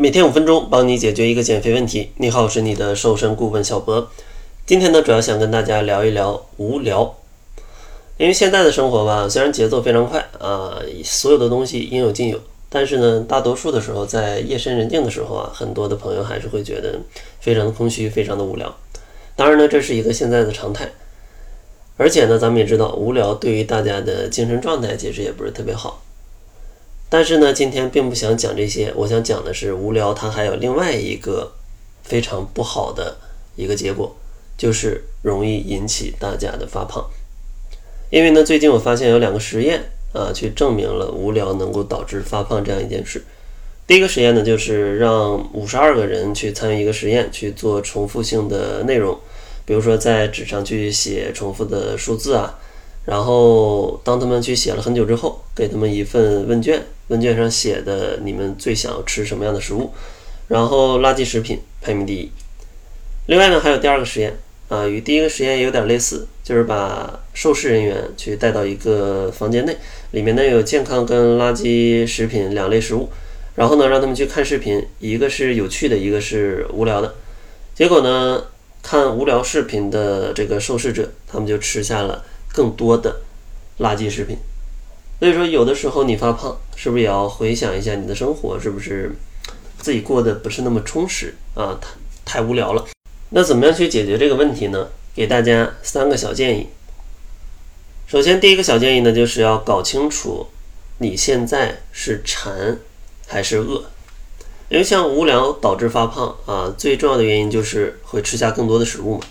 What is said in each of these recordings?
每天五分钟，帮你解决一个减肥问题。你好，我是你的瘦身顾问小博。今天呢，主要想跟大家聊一聊无聊。因为现在的生活吧，虽然节奏非常快啊，所有的东西应有尽有，但是呢，大多数的时候，在夜深人静的时候啊，很多的朋友还是会觉得非常的空虚，非常的无聊。当然呢，这是一个现在的常态。而且呢，咱们也知道，无聊对于大家的精神状态其实也不是特别好。但是呢，今天并不想讲这些，我想讲的是无聊，它还有另外一个非常不好的一个结果，就是容易引起大家的发胖。因为呢，最近我发现有两个实验啊，去证明了无聊能够导致发胖这样一件事。第一个实验呢，就是让五十二个人去参与一个实验，去做重复性的内容，比如说在纸上去写重复的数字啊。然后，当他们去写了很久之后，给他们一份问卷，问卷上写的你们最想吃什么样的食物，然后垃圾食品排名第一。另外呢，还有第二个实验啊，与第一个实验有点类似，就是把受试人员去带到一个房间内，里面呢有健康跟垃圾食品两类食物，然后呢让他们去看视频，一个是有趣的，一个是无聊的。结果呢，看无聊视频的这个受试者，他们就吃下了。更多的垃圾食品，所以说有的时候你发胖，是不是也要回想一下你的生活是不是自己过得不是那么充实啊？太太无聊了。那怎么样去解决这个问题呢？给大家三个小建议。首先，第一个小建议呢，就是要搞清楚你现在是馋还是饿。因为像无聊导致发胖啊，最重要的原因就是会吃下更多的食物嘛。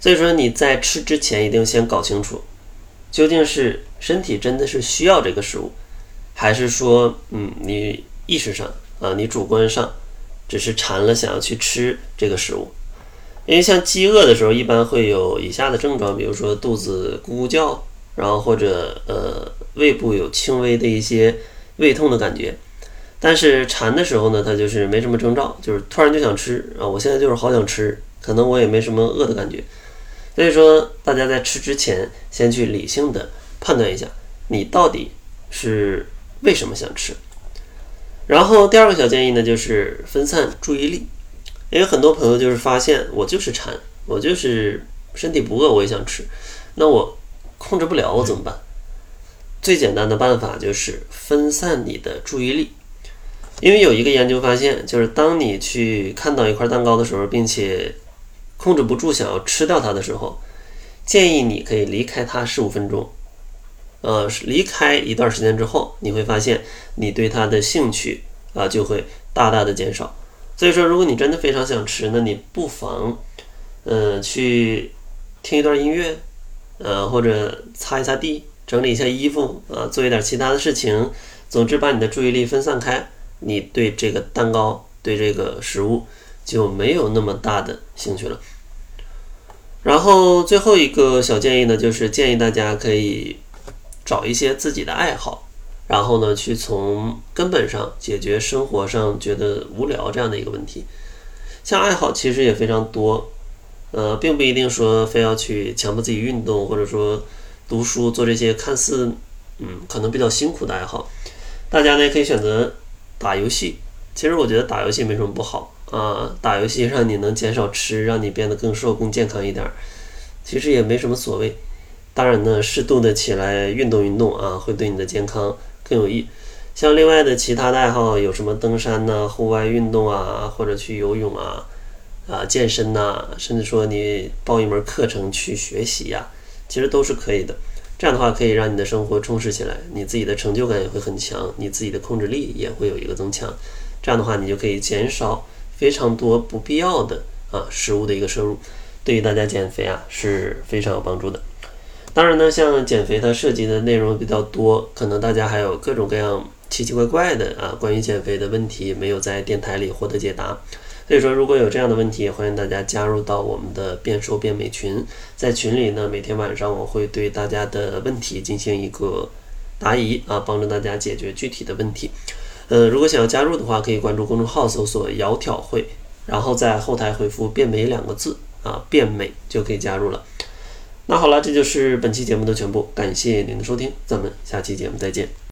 所以说你在吃之前一定先搞清楚，究竟是身体真的是需要这个食物，还是说，嗯，你意识上啊，你主观上只是馋了想要去吃这个食物。因为像饥饿的时候，一般会有以下的症状，比如说肚子咕咕叫，然后或者呃胃部有轻微的一些胃痛的感觉。但是馋的时候呢，它就是没什么征兆，就是突然就想吃啊，我现在就是好想吃，可能我也没什么饿的感觉。所以说，大家在吃之前，先去理性的判断一下，你到底是为什么想吃。然后第二个小建议呢，就是分散注意力，因为很多朋友就是发现我就是馋，我就是身体不饿，我也想吃，那我控制不了，我怎么办？最简单的办法就是分散你的注意力，因为有一个研究发现，就是当你去看到一块蛋糕的时候，并且控制不住想要吃掉它的时候，建议你可以离开它十五分钟。呃，离开一段时间之后，你会发现你对它的兴趣啊就会大大的减少。所以说，如果你真的非常想吃，那你不妨嗯去听一段音乐，呃或者擦一擦地，整理一下衣服啊，做一点其他的事情。总之，把你的注意力分散开，你对这个蛋糕，对这个食物。就没有那么大的兴趣了。然后最后一个小建议呢，就是建议大家可以找一些自己的爱好，然后呢，去从根本上解决生活上觉得无聊这样的一个问题。像爱好其实也非常多，呃，并不一定说非要去强迫自己运动，或者说读书做这些看似嗯可能比较辛苦的爱好。大家呢可以选择打游戏，其实我觉得打游戏没什么不好。啊，打游戏让你能减少吃，让你变得更瘦、更健康一点，其实也没什么所谓。当然呢，适度的起来运动运动啊，会对你的健康更有益。像另外的其他的爱好，有什么登山呐、户外运动啊，或者去游泳啊、啊健身呐，甚至说你报一门课程去学习呀，其实都是可以的。这样的话，可以让你的生活充实起来，你自己的成就感也会很强，你自己的控制力也会有一个增强。这样的话，你就可以减少。非常多不必要的啊食物的一个摄入，对于大家减肥啊是非常有帮助的。当然呢，像减肥它涉及的内容比较多，可能大家还有各种各样奇奇怪怪的啊关于减肥的问题没有在电台里获得解答。所以说，如果有这样的问题，欢迎大家加入到我们的变瘦变美群，在群里呢，每天晚上我会对大家的问题进行一个答疑啊，帮助大家解决具体的问题。呃，如果想要加入的话，可以关注公众号搜索“窈窕会”，然后在后台回复“变美”两个字啊，“变美”就可以加入了。那好了，这就是本期节目的全部，感谢您的收听，咱们下期节目再见。